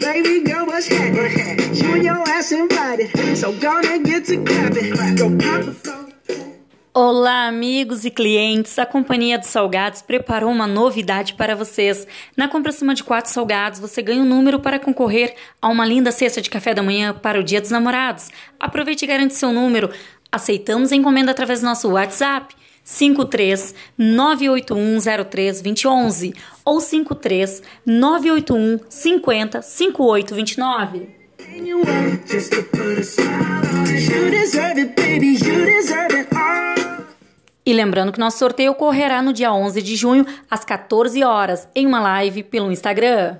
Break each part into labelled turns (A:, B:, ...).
A: Baby girl, what's happening? You and your ass invited, so gonna get to clapping. Go pop the phone.
B: Olá, amigos e clientes! A Companhia dos Salgados preparou uma novidade para vocês. Na compra acima de quatro salgados, você ganha um número para concorrer a uma linda cesta de café da manhã para o Dia dos Namorados. Aproveite e garante seu número. Aceitamos encomenda através do nosso WhatsApp 53 98103 2011 ou 53 981 50 5829.
A: And you want just to put a smile on it. You deserve it, baby. You deserve it all.
B: E lembrando que nosso sorteio ocorrerá no dia 11 de junho, às 14 horas, em uma live pelo Instagram.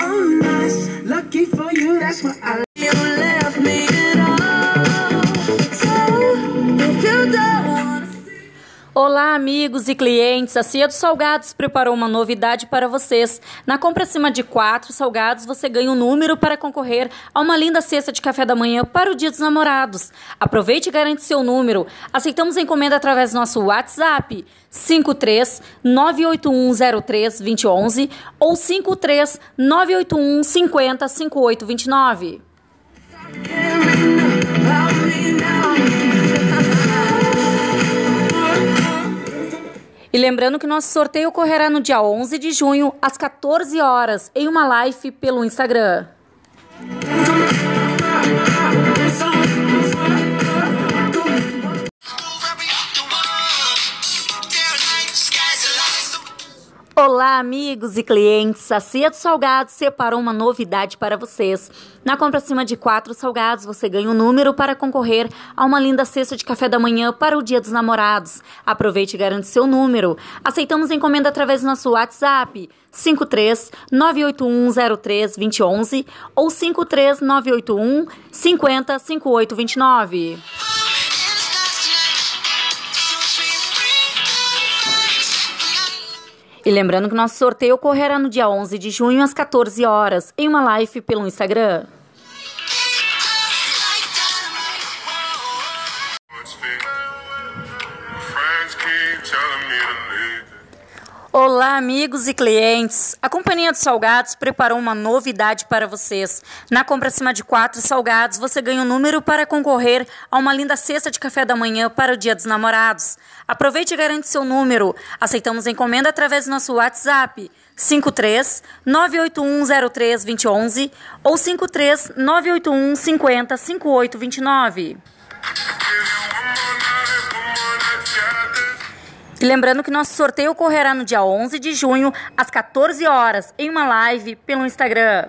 A: On us. Lucky for you, that's what I.
B: Olá, amigos e clientes! A Cia dos Salgados preparou uma novidade para vocês. Na compra acima de quatro salgados, você ganha um número para concorrer a uma linda cesta de café da manhã para o Dia dos Namorados. Aproveite e garante seu número. Aceitamos encomenda através do nosso WhatsApp 53 98103 2011 ou 53 981 50 5829. E lembrando que nosso sorteio ocorrerá no dia 11 de junho, às 14 horas, em uma live pelo Instagram. Olá, amigos e clientes! A Cia dos Salgados separou uma novidade para vocês. Na compra acima de quatro salgados, você ganha um número para concorrer a uma linda cesta de café da manhã para o Dia dos Namorados. Aproveite e garante seu número. Aceitamos encomenda através do nosso WhatsApp 53 98103 2011 ou 53 981 50 5829. E lembrando que nosso sorteio ocorrerá no dia 11 de junho às 14 horas, em uma live pelo Instagram. Olá, amigos e clientes! A Companhia dos Salgados preparou uma novidade para vocês. Na compra acima de quatro salgados, você ganha um número para concorrer a uma linda cesta de café da manhã para o Dia dos Namorados. Aproveite e garante seu número. Aceitamos encomenda através do nosso WhatsApp 53 98103 2011 ou 53 981 50 5829. E lembrando que nosso sorteio ocorrerá no dia 11 de junho, às 14 horas, em uma live pelo Instagram.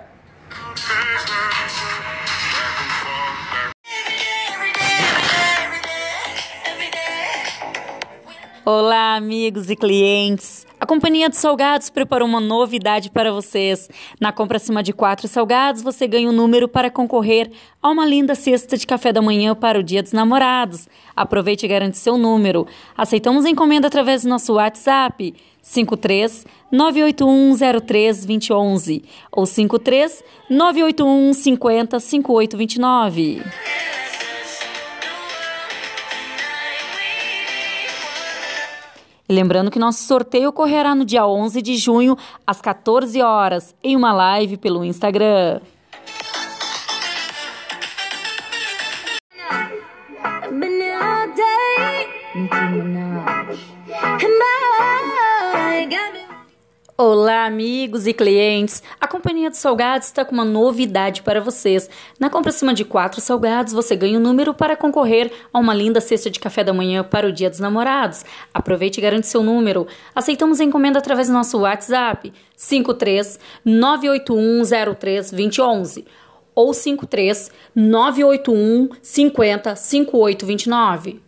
B: Olá, amigos e clientes! A Companhia dos Salgados preparou uma novidade para vocês. Na compra acima de quatro salgados, você ganha um número para concorrer a uma linda cesta de café da manhã para o Dia dos Namorados. Aproveite e garante seu número. Aceitamos encomenda através do nosso WhatsApp 53 98103 2011 ou 53 981 50 5829. E lembrando que nosso sorteio ocorrerá no dia 11 de junho, às 14 horas, em uma live pelo Instagram. Olá, amigos e clientes! A Companhia dos Salgados está com uma novidade para vocês. Na compra acima de quatro salgados, você ganha um número para concorrer a uma linda cesta de café da manhã para o Dia dos Namorados. Aproveite e garante seu número. Aceitamos encomenda através do nosso WhatsApp 53 98103 2011 ou 53 981 50 5829.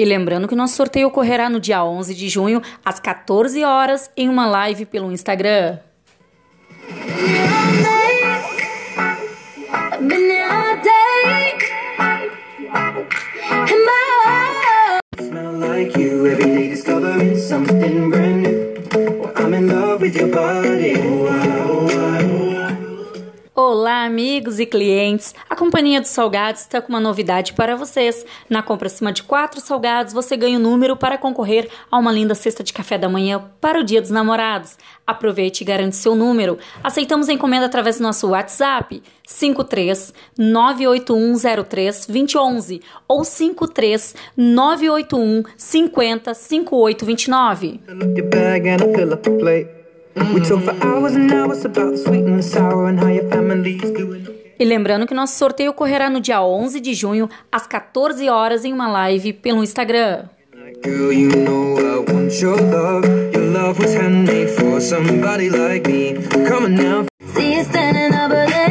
B: E lembrando que nosso sorteio ocorrerá no dia 11 de junho, às 14 horas, em uma live pelo Instagram. Olá, amigos! e clientes, a Companhia dos Salgados está com uma novidade para vocês. Na compra acima de quatro salgados, você ganha o um número para concorrer a uma linda cesta de café da manhã para o Dia dos Namorados. Aproveite e garante seu número. Aceitamos encomenda através do nosso WhatsApp 53 98103 2011 ou 53 981 50 5829.
A: Fill up your bag and I fill up the plate. We talk for hours and hours about the sweet and the sour and how your family's doing.
B: E lembrando que nosso sorteio ocorrerá no dia 11 de junho, às 14 horas, em uma live pelo Instagram.
A: Girl, you know I want your love. Your love was handmade for somebody like me. Come on now.
C: See you standing over there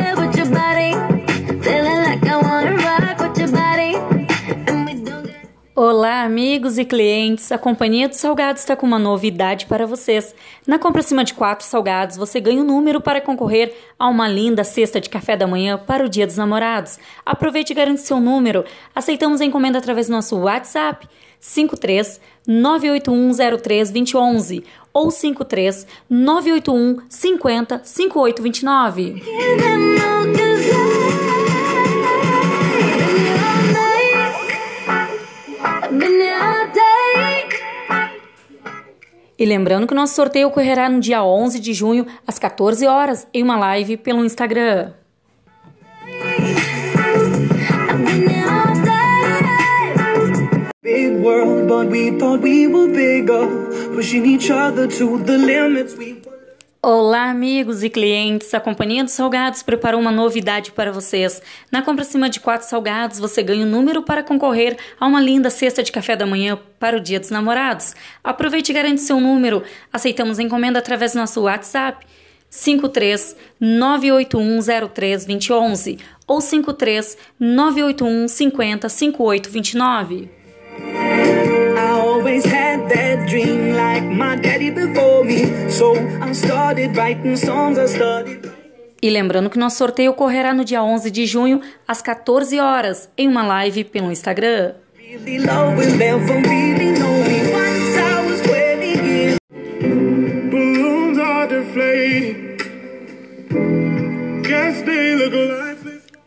B: Olá, amigos e clientes! A Companhia dos Salgados está com uma novidade para vocês. Na compra acima de quatro salgados, você ganha um número para concorrer a uma linda cesta de café da manhã para o Dia dos Namorados. Aproveite e garante seu número. Aceitamos a encomenda através do nosso WhatsApp 53 98103 2011 ou 53 981 50 5829. E lembrando que o nosso sorteio ocorrerá no dia 11 de junho, às 14 horas, em uma live pelo Instagram.
A: World, but we thought we were bigger. Pushing each other to the limits. We were.
B: Olá, amigos e clientes! A Companhia dos Salgados preparou uma novidade para vocês. Na compra acima de quatro salgados, você ganha um número para concorrer a uma linda cesta de café da manhã para o Dia dos Namorados. Aproveite e garante seu número. Aceitamos encomenda através do nosso WhatsApp 53 98103 2011 ou 53 981 50 5829.
A: I
B: E lembrando que nosso sorteio ocorrerá no dia 11 de junho, às 14 horas, em uma live pelo Instagram.
A: Really love will never really know me. Once I was 20 years.
D: Balloons are deflating. Guess they look.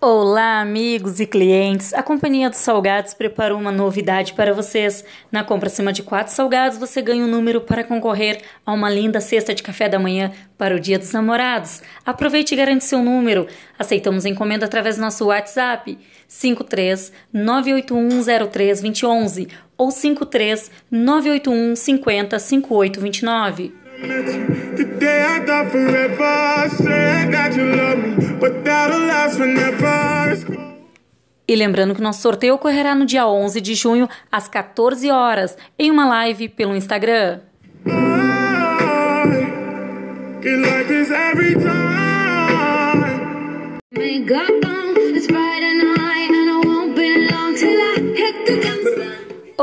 B: Olá, amigos e clientes! A Companhia dos Salgados preparou uma novidade para vocês. Na compra acima de quatro salgados, você ganha um número para concorrer a uma linda cesta de café da manhã para o Dia dos Namorados. Aproveite e garante seu número. Aceitamos encomenda através do nosso WhatsApp 53 98103 2011 ou 53 981 50 5829.
D: Today I thought forever. Said that you love me, but that'll last forever.
B: E lembrando que nosso sorteio ocorrerá no dia 11 de junho, às 14 horas, em uma live pelo Instagram.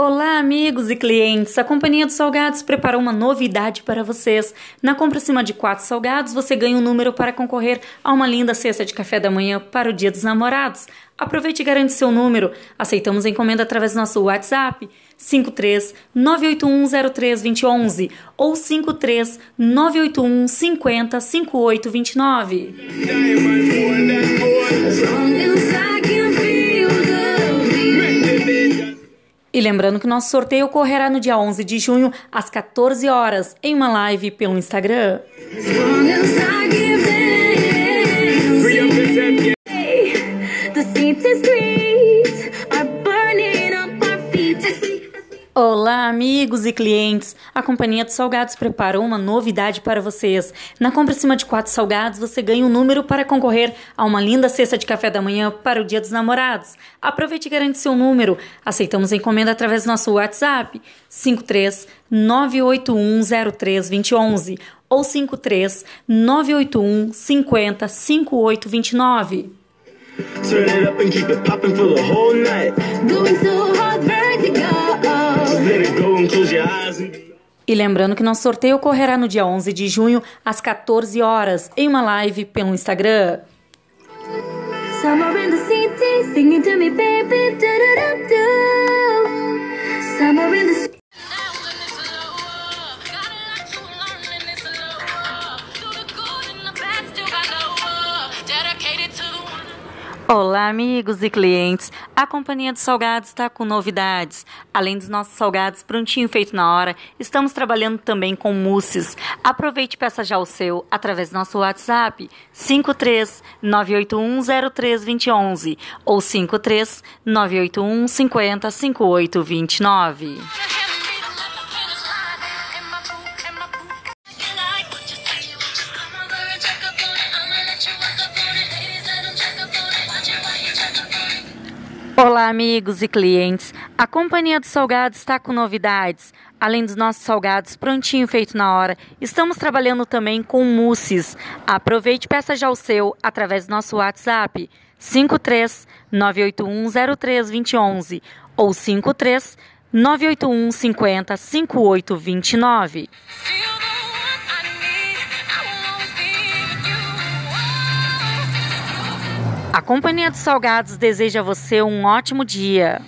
B: Olá, amigos e clientes! A Companhia dos Salgados preparou uma novidade para vocês. Na compra acima de quatro salgados, você ganha um número para concorrer a uma linda cesta de café da manhã para o Dia dos Namorados. Aproveite e garante seu número. Aceitamos a encomenda através do nosso WhatsApp 53 98103 2011 ou 53 981 50 5829. E lembrando que nosso sorteio ocorrerá no dia 11 de junho, às 14 horas, em uma live pelo Instagram.
C: As
B: Olá, amigos e clientes! A Companhia dos Salgados preparou uma novidade para vocês. Na compra acima de quatro salgados, você ganha um número para concorrer a uma linda cesta de café da manhã para o Dia dos Namorados. Aproveite e garante seu número. Aceitamos a encomenda através do nosso WhatsApp 53 98103 2011 ou 53 981 50 5829.
A: Turn it up and keep it popping for the whole night.
C: Going so hard,
B: E lembrando que nosso sorteio ocorrerá no dia 11 de junho, às 14 horas, em uma live pelo Instagram.
C: Summer in the city, singing to me, baby. Do do do do. Summer in the
B: Olá, amigos e clientes. A Companhia dos Salgados está com novidades. Além dos nossos salgados prontinho feito na hora, estamos trabalhando também com mousses. Aproveite e peça já o seu através do nosso WhatsApp 53 981 ou 53 amigos e clientes. A Companhia dos Salgados está com novidades. Além dos nossos salgados prontinho feito na hora, estamos trabalhando também com mousses. Aproveite e peça já o seu através do nosso WhatsApp 53 981 03 ou 53 981 50 58 A Companhia dos Salgados deseja a você um ótimo dia.